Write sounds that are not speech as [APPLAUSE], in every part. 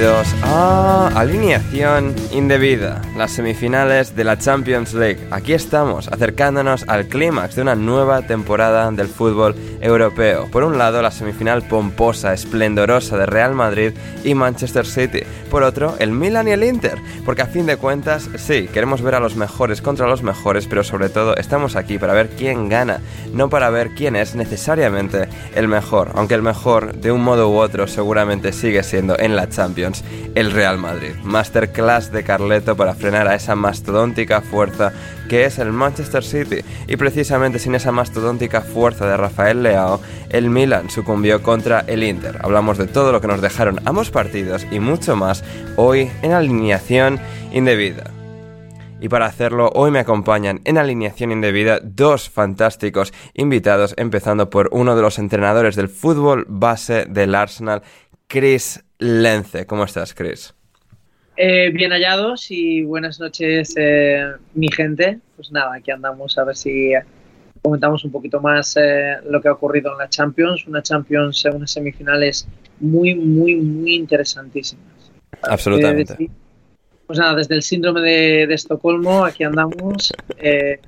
Bienvenidos a Alineación Indebida, las semifinales de la Champions League. Aquí estamos, acercándonos al clímax de una nueva temporada del fútbol europeo. Por un lado, la semifinal pomposa, esplendorosa de Real Madrid y Manchester City. Por otro, el Milan y el Inter. Porque a fin de cuentas, sí, queremos ver a los mejores contra los mejores, pero sobre todo estamos aquí para ver quién gana, no para ver quién es necesariamente el mejor. Aunque el mejor, de un modo u otro, seguramente sigue siendo en la Champions, el Real Madrid. Masterclass de Carleto para a esa mastodóntica fuerza que es el Manchester City. Y precisamente sin esa mastodóntica fuerza de Rafael Leao, el Milan sucumbió contra el Inter. Hablamos de todo lo que nos dejaron ambos partidos y mucho más hoy en alineación indebida. Y para hacerlo, hoy me acompañan en alineación indebida dos fantásticos invitados, empezando por uno de los entrenadores del fútbol base del Arsenal, Chris Lence. ¿Cómo estás, Chris? Eh, bien hallados y buenas noches, eh, mi gente. Pues nada, aquí andamos a ver si comentamos un poquito más eh, lo que ha ocurrido en la Champions. Una Champions, eh, unas semifinales muy, muy, muy interesantísimas. Absolutamente. Eh, pues nada, desde el síndrome de, de Estocolmo, aquí andamos, eh,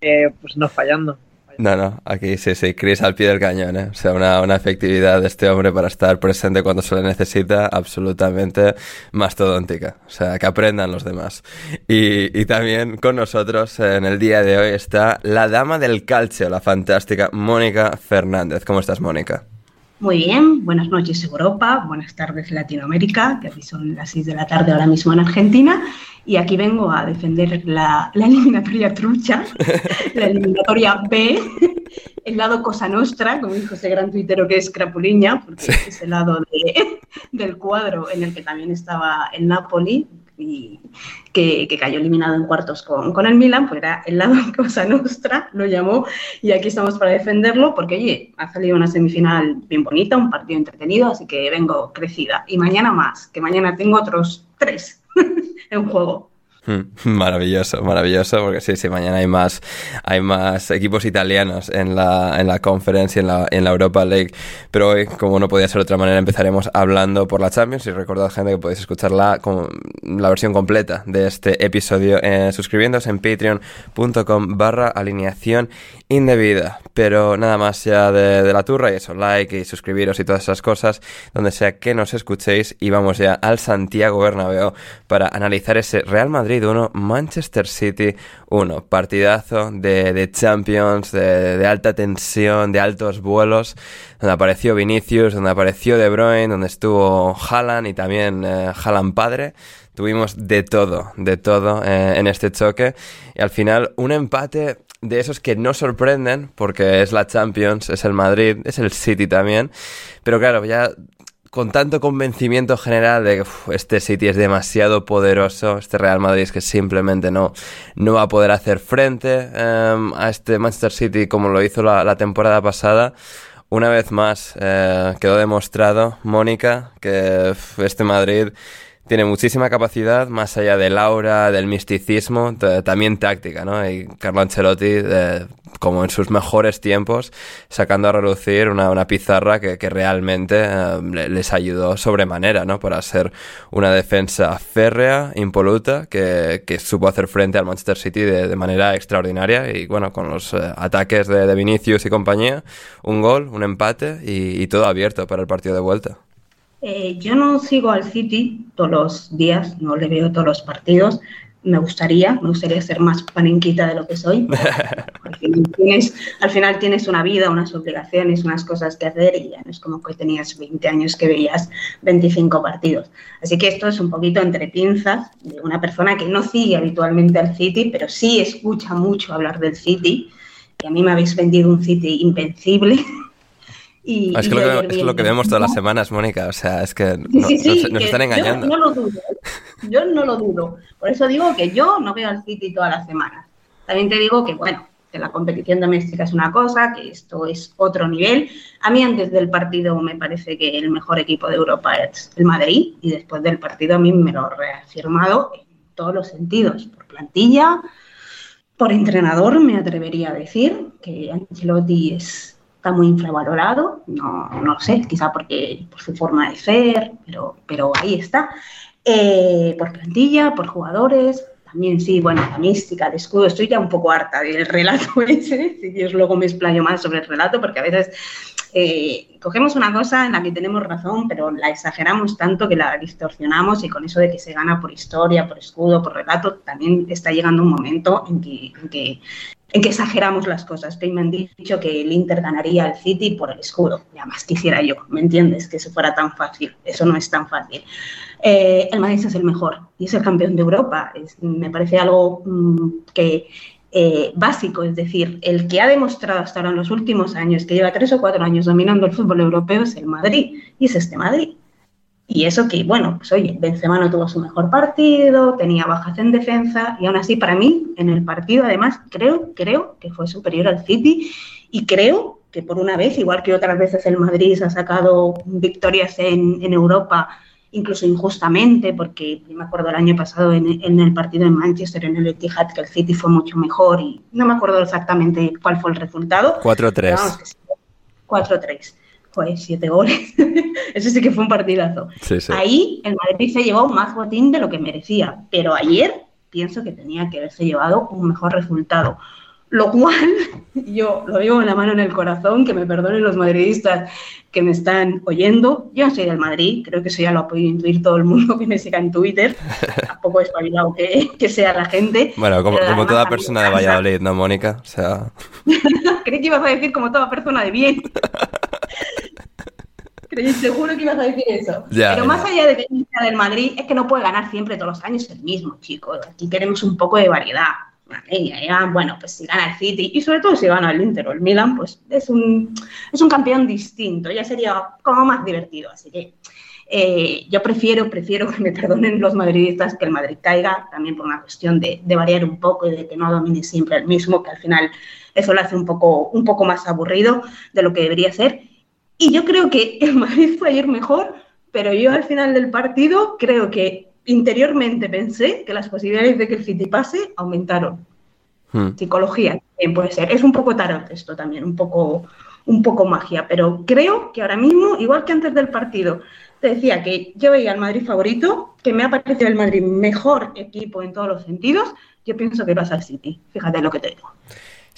eh, pues no fallando. No, no, aquí sí, sí, Chris al pie del cañón, ¿eh? O sea, una, una efectividad de este hombre para estar presente cuando se le necesita absolutamente mastodóntica. O sea, que aprendan los demás. Y, y también con nosotros en el día de hoy está la dama del calcio, la fantástica Mónica Fernández. ¿Cómo estás, Mónica? Muy bien, buenas noches Europa, buenas tardes Latinoamérica, que aquí son las 6 de la tarde ahora mismo en Argentina, y aquí vengo a defender la, la eliminatoria trucha, la eliminatoria B, el lado Cosa Nostra, como dijo ese gran tuitero que es Crapuliña, porque es el lado de, del cuadro en el que también estaba el Napoli, y que, cayó eliminado en cuartos con, con, el Milan, pues era el lado Cosa Nostra, lo llamó, y aquí estamos para defenderlo, porque oye, ha salido una semifinal bien bonita, un partido entretenido, así que vengo crecida. Y mañana más, que mañana tengo otros tres [LAUGHS] en juego. [LAUGHS] Maravilloso, maravilloso, porque sí, sí, mañana hay más, hay más equipos italianos en la, en la Conference y en la, en la Europa League. Pero hoy, como no podía ser de otra manera, empezaremos hablando por la Champions. Y recordad, gente, que podéis escuchar la, la versión completa de este episodio eh, suscribiéndose en patreon.com barra alineación indebida. Pero nada más ya de, de la turra y eso, like y suscribiros y todas esas cosas, donde sea que nos escuchéis. Y vamos ya al Santiago Bernabéu para analizar ese Real Madrid Madrid 1, Manchester City 1. Partidazo de, Champions, de, alta tensión, de altos vuelos, donde apareció Vinicius, donde apareció De Bruyne, donde estuvo Haaland y también eh, padre. Tuvimos de todo, de todo eh, en este choque. Y al final, un empate de esos que no sorprenden, porque es la Champions, es el Madrid, es el City también. Pero claro, ya con tanto convencimiento general de que este City es demasiado poderoso, este Real Madrid es que simplemente no, no va a poder hacer frente em, a este Manchester City como lo hizo la, temporada pasada. Una vez más eh, quedó demostrado, Mónica, que este Madrid tiene muchísima capacidad, más allá del aura, del misticismo, también táctica, ¿no? Y Carlo Ancelotti, eh, como en sus mejores tiempos, sacando a relucir una, una pizarra que, que realmente eh, les ayudó sobremanera, ¿no? Para ser una defensa férrea, impoluta, que, que supo hacer frente al Manchester City de, de manera extraordinaria y, bueno, con los eh, ataques de, de, Vinicius y compañía, un gol, un empate y, y todo abierto para el partido de vuelta. Eh, yo no sigo al City todos los días, no le veo todos los partidos. Me gustaría, me gustaría ser más panenquita de lo que soy. [LAUGHS] al final tienes una vida, unas obligaciones, unas cosas que hacer y ya no es como que tenías 20 años que veías 25 partidos. Así que esto es un poquito entre pinzas de una persona que no sigue habitualmente al City, pero sí escucha mucho hablar del City, que a mí me habéis vendido un City invencible [LAUGHS] Ah, es, que lo que, vemos todas las semanas, Mónica. O sea, es que nos, están engañando. Yo no lo dudo. ¿eh? Yo no lo dudo. Por eso digo que yo no veo al City todas las semanas. También te digo que, bueno, que la competición doméstica es una cosa, que esto es otro nivel. A mí antes del partido me parece que el mejor equipo de Europa es el Madrid y después del partido a mí me lo he reafirmado en todos los sentidos, por plantilla, por entrenador, me atrevería a decir que Ancelotti es muy infravalorado, no, no sé, quizá porque por su forma de ser, pero, pero ahí está. Eh, por plantilla, por jugadores, también sí, bueno, la mística, el escudo, estoy ya un poco harta del relato [LAUGHS] ese, si Dios luego me explayo más sobre el relato, porque a veces eh, cogemos una cosa en la que tenemos razón, pero la exageramos tanto que la distorsionamos y con eso de que se gana por historia, por escudo, por relato, también está llegando un momento en que, en que exageramos las cosas, que me dicho que el Inter ganaría al City por el escudo. Ya más quisiera yo, ¿me entiendes? Que eso fuera tan fácil. Eso no es tan fácil. Eh, el Madrid es el mejor y es el campeón de Europa. me parece algo mm, que eh, básico, es decir, el que ha demostrado hasta ahora en los últimos años, que lleva tres o cuatro años dominando el fútbol europeo, es el Madrid y es este Madrid. Y eso que, bueno, pues oye, Benzema no tuvo su mejor partido, tenía bajas en defensa y aún así para mí en el partido además creo, creo que fue superior al City y creo que por una vez, igual que otras veces el Madrid se ha sacado victorias en, en Europa incluso injustamente, porque me acuerdo el año pasado en, en, el partido en Manchester, en el Etihad, que el City fue mucho mejor y no me acuerdo exactamente cuál fue el resultado. 4-3. 4-3 pues siete goles. [LAUGHS] Ese sí que fue un partidazo. Ahí el Madrid se llevó más botín de lo que merecía, pero ayer pienso que tenía que haberse llevado un mejor resultado. Lo cual, [LAUGHS] yo lo digo con la mano en el corazón, que me perdonen los madridistas que me están oyendo. Yo no soy del Madrid, creo que eso ya lo ha podido intuir todo el mundo que me siga en Twitter. [LAUGHS] Tampoco es espabilado que, que sea la gente. Bueno, como, toda persona de Valladolid, ¿no, Mónica? O sea... [LAUGHS] Creí que ibas a decir como toda persona de bien. seguro que ibas a decir eso. Pero más allá de que sea del Madrid, es que no puede ganar siempre todos los años el mismo, chicos. Aquí queremos un poco de variedad. Bueno, pues si gana el City y sobre todo si gana el Inter o el Milan, pues es un, es un campeón distinto, ya sería como más divertido. Así que eh, yo prefiero, prefiero [LAUGHS] que me perdonen los madridistas que el Madrid caiga, también por una cuestión de, de, variar un poco y de que no domine siempre el mismo, que al final eso lo hace un poco, un poco más aburrido de lo que debería ser. Y yo creo que el Madrid fue ayer mejor, pero yo al final del partido creo que interiormente pensé que las posibilidades de que el City pase aumentaron. Hmm. Psicología también puede ser. Es un poco tarot esto también, un poco, un poco magia, pero creo que ahora mismo, igual que antes del partido, te decía que yo veía al Madrid favorito, que me ha parecido el Madrid mejor equipo en todos los sentidos, yo pienso que vas al City. Fíjate lo que te digo.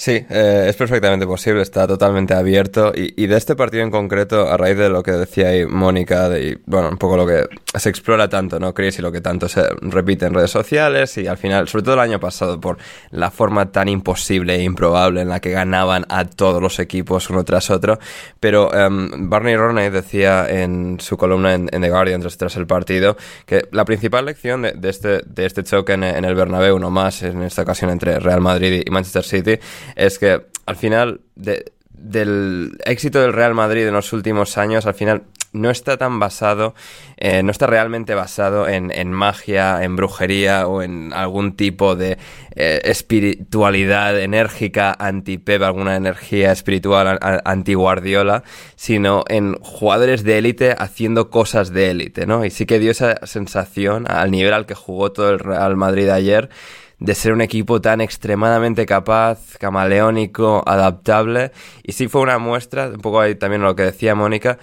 Sí, eh, es perfectamente posible, está totalmente abierto. Y, de este partido en concreto, a raíz de lo que decía ahí Mónica, de, y, bueno, un poco lo que se explora tanto, ¿no, Chris? Y lo que tanto se repite en redes sociales y al final, sobre todo el año pasado, por la forma tan imposible e improbable en la que ganaban a todos los equipos uno tras otro. Pero um, Barney Roney decía en su columna en, The Guardian tras, el partido que la principal lección de, este, de este choque en, en el Bernabéu, uno más, en esta ocasión entre Real Madrid y Manchester City, es que al final del éxito del Real Madrid en los últimos años, al final no está tan basado, eh, no está realmente basado en, magia, en brujería o en algún tipo de eh, espiritualidad enérgica anti-Pep, alguna energía espiritual anti-Guardiola, sino en jugadores de élite haciendo cosas de élite, ¿no? Y sí que dio esa sensación al nivel al que jugó todo el Real Madrid ayer de ser un equipo tan extremadamente capaz, camaleónico, adaptable. Y sí fue una muestra, un poco ahí también lo que decía Mónica,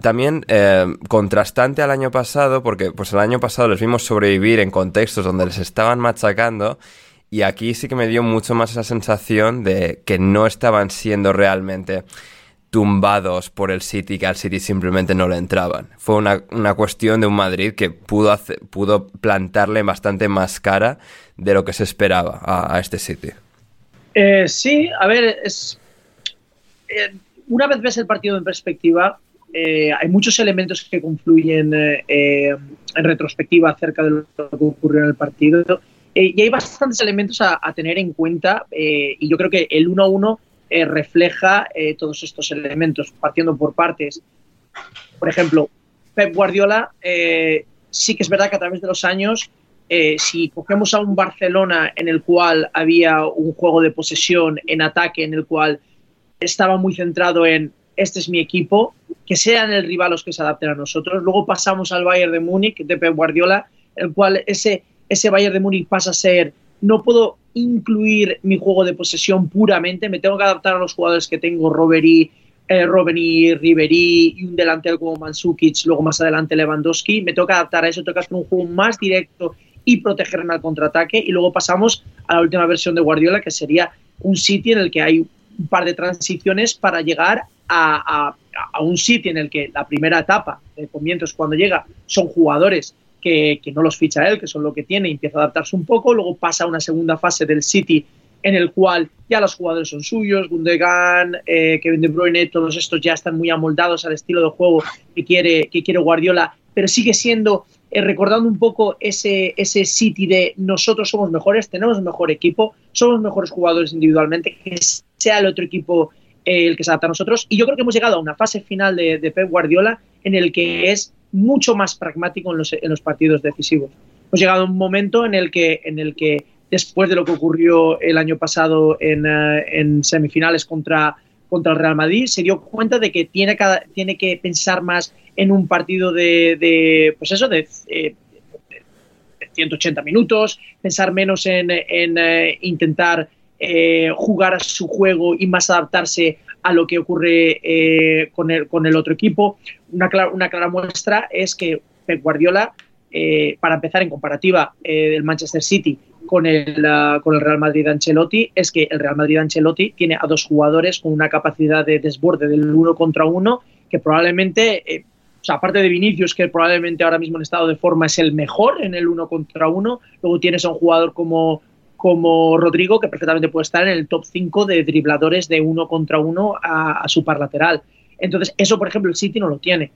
también eh, contrastante al año pasado, porque pues el año pasado les vimos sobrevivir en contextos donde les estaban machacando. Y aquí sí que me dio mucho más esa sensación de que no estaban siendo realmente tumbados por el City que al City simplemente no le entraban. Fue una, una cuestión de un Madrid que pudo, pudo plantarle bastante más cara de lo que se esperaba a, este City. Eh, sí, a ver, es, eh, una vez ves el partido en perspectiva, eh, hay muchos elementos que confluyen en retrospectiva acerca de lo que ocurrió en el partido. y hay bastantes elementos a, a tener en cuenta y yo creo que el 1-1 eh, refleja eh, todos estos elementos, partiendo por partes. Por ejemplo, Pep Guardiola, eh, sí que es verdad que a través de los años, si cogemos a un Barcelona en el cual había un juego de posesión en ataque, en el cual estaba muy centrado en este es mi equipo, que sean el rival los que se adapten a nosotros. Luego pasamos al Bayern de Múnich de Pep Guardiola, el cual ese, ese Bayern de Múnich pasa a ser no puedo incluir mi juego de posesión puramente, me tengo que adaptar a los jugadores que tengo, Robbery, eh, Robben Ribery y un delantero como Mansukic, luego más adelante Lewandowski, me tengo que adaptar a eso, tengo que hacer un juego más directo y protegerme al contraataque y luego pasamos a la última versión de Guardiola que sería un sitio en el que hay un par de transiciones para llegar a, un sitio en el que la primera etapa de comienzos cuando llega son jugadores que, no los ficha él, que son lo que tiene, y empieza a adaptarse un poco. Luego pasa a una segunda fase del City en el cual ya los jugadores son suyos, Gundogan, eh, Kevin De Bruyne, todos estos ya están muy amoldados al estilo de juego que quiere, que quiere Guardiola, pero sigue siendo, eh, recordando un poco ese, ese City de nosotros somos mejores, tenemos mejor equipo, somos mejores jugadores individualmente, que sea el otro equipo el que se adapta a nosotros. Y yo creo que hemos llegado a una fase final de, de Pep Guardiola en el que es mucho más pragmático en los, en los partidos decisivos. Hemos llegado a un momento en el que, en el que después de lo que ocurrió el año pasado en, eh, en semifinales contra, contra el Real Madrid, se dio cuenta de que tiene, cada, tiene que pensar más en un partido de, de pues eso, de, 180 minutos, pensar menos en, en eh, intentar eh, jugar a su juego y más adaptarse a lo que ocurre eh, con, el, con el otro equipo. Una clara, una clara muestra es que Pep Guardiola, eh, para empezar en comparativa del Manchester City con el, con el Real Madrid Ancelotti, es que el Real Madrid Ancelotti tiene a dos jugadores con una capacidad de desborde del uno contra uno que probablemente, o sea, aparte de Vinicius, que probablemente ahora mismo en estado de forma es el mejor en el uno contra uno, luego tienes a un jugador como como Rodrigo, que perfectamente puede estar en el top 5 de dribladores de uno contra uno a, su par lateral. Entonces, eso, por ejemplo, el City no lo tiene.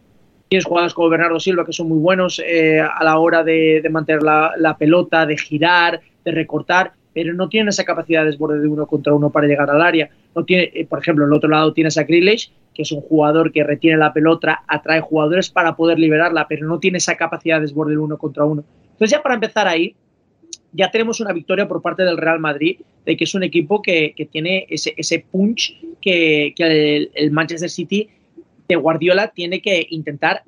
Tienes jugadores como Bernardo Silva, que son muy buenos eh, a la hora de, mantener la, pelota, de girar, de recortar, pero no tienen esa capacidad de desborde de uno contra uno para llegar al área. No tiene, eh, por ejemplo, el otro lado tienes a Grealish, que es un jugador que retiene la pelota, atrae jugadores para poder liberarla, pero no tiene esa capacidad de desborde de uno contra uno. Entonces, ya para empezar ahí, ya tenemos una victoria por parte del Real Madrid, de que es un equipo que, tiene ese, ese, punch que, el, Manchester City de Guardiola tiene que intentar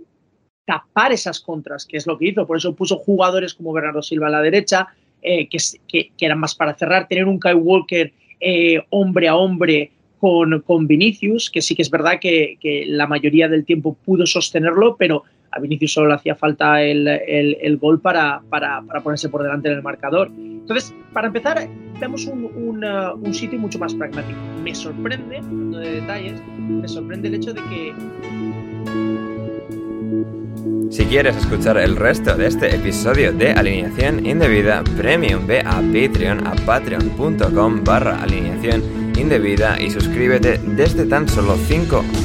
tapar esas contras, que es lo que hizo. Por eso puso jugadores como Bernardo Silva a la derecha, eh, que, que, eran más para cerrar, tener un Kai Walker eh, hombre a hombre con, con, Vinicius, que sí que es verdad que, que la mayoría del tiempo pudo sostenerlo, pero a Vinicius solo le hacía falta el, el, gol para, para, para, ponerse por delante en el marcador. Entonces, para empezar, vemos un, un, uh, sitio mucho más pragmático. Me sorprende, hablando de detalles, me sorprende el hecho de que... Si quieres escuchar el resto de este episodio de Alineación Indebida Premium, ve a Patreon, a patreon.com barra alineación indebida y suscríbete desde tan solo 5